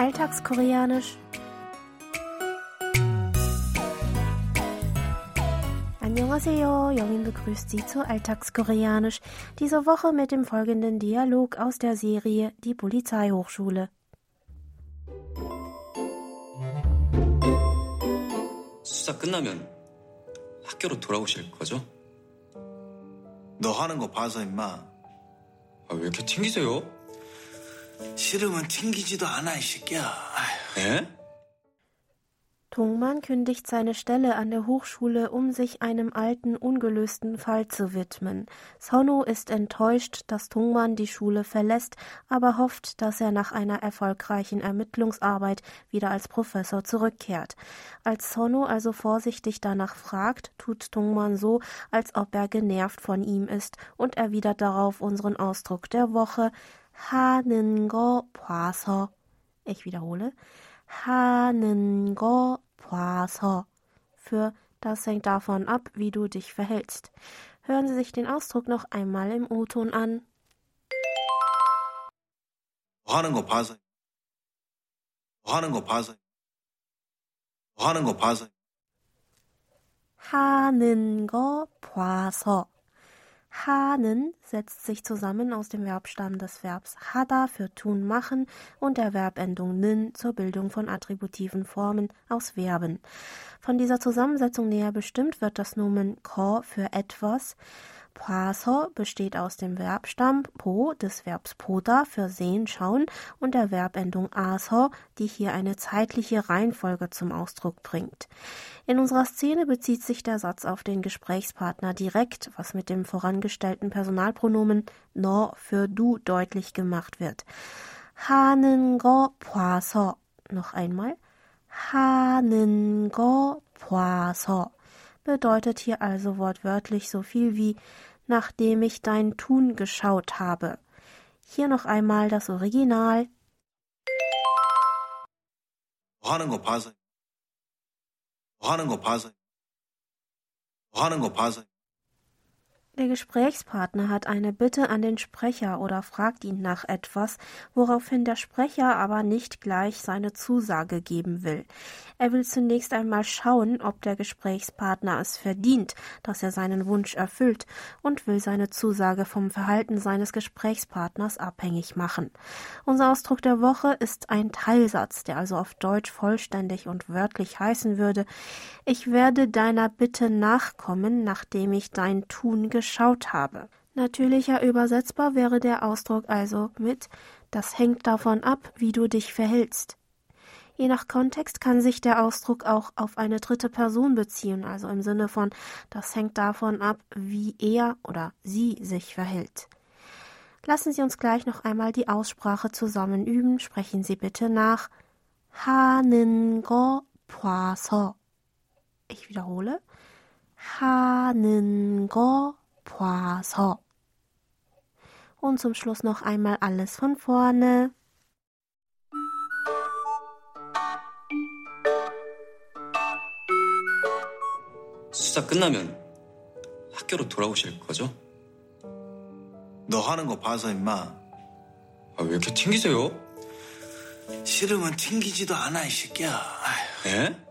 Alltagskoreanisch. Annyeonghaseyo, Jongin begrüßt Sie zu Alltagskoreanisch. Diese Woche mit dem folgenden Dialog aus der Serie Die Polizeihochschule. 수사 끝나면 학교로 돌아오실 거죠? 너 하는 거 봐서 임마. 아, 왜 이렇게 튕기세요? 싫으면 튕기지도 않아 이 새끼야. 아휴. 예? Tungmann kündigt seine Stelle an der Hochschule, um sich einem alten, ungelösten Fall zu widmen. Sono ist enttäuscht, dass Tungmann die Schule verlässt, aber hofft, dass er nach einer erfolgreichen Ermittlungsarbeit wieder als Professor zurückkehrt. Als Sono also vorsichtig danach fragt, tut Tungmann so, als ob er genervt von ihm ist und erwidert darauf unseren Ausdruck der Woche 하는 거 봐서. Ich wiederhole. 하는 거 봐서. Für das hängt davon ab, wie du dich verhältst. Hören Sie sich den Ausdruck noch einmal im O-Ton an. 너 하는 거 봐서. 너 하는 거 봐서. 너 하는 거 봐서. 하는 거 봐서. 하는 setzt sich zusammen aus dem Verbstamm des Verbs hada für tun machen und der Verbendung nin zur Bildung von attributiven Formen aus Verben. Von dieser Zusammensetzung näher bestimmt wird das Nomen ko für etwas. Paso besteht aus dem Verbstamm po des Verbs poda für sehen, schauen und der Verbendung aso, die hier eine zeitliche Reihenfolge zum Ausdruck bringt. In unserer Szene bezieht sich der Satz auf den Gesprächspartner direkt, was mit dem vorangestellten Personalpronomen no für du deutlich gemacht wird. 하는 거 봐서. Noch einmal. 하는 거 봐서 bedeutet hier also wortwörtlich so viel wie nachdem ich dein Tun geschaut habe. Hier noch einmal das Original. 너 하는 거 봐서. 너 하는 거 봐서. 너 하는 거 봐서. der Gesprächspartner hat eine Bitte an den Sprecher oder fragt ihn nach etwas, woraufhin der Sprecher aber nicht gleich seine Zusage geben will. Er will zunächst einmal schauen, ob der Gesprächspartner es verdient, dass er seinen Wunsch erfüllt und will seine Zusage vom Verhalten seines Gesprächspartners abhängig machen. Unser Ausdruck der Woche ist ein Teilsatz, der also auf Deutsch vollständig und wörtlich heißen würde, ich werde deiner Bitte nachkommen, nachdem ich dein Tun geschaut habe. Natürlicher übersetzbar wäre der Ausdruck also mit Das hängt davon ab, wie du dich verhältst. Je nach Kontext kann sich der Ausdruck auch auf eine dritte Person beziehen, also im Sinne von Das hängt davon ab, wie er oder sie sich verhält. Lassen Sie uns gleich noch einmal die Aussprache zusammen üben. Sprechen Sie bitte nach. 하는 거 봐서. Ich wiederhole. 하는 거 봐서. Und zum Schluss noch einmal alles von vorne. 수사 끝나면 학교로 돌아오실 거죠? 너 하는 거 봐서 임마. 아, 왜 이렇게 튕기세요? 싫으면 튕기지도 않아 이 새끼야. 아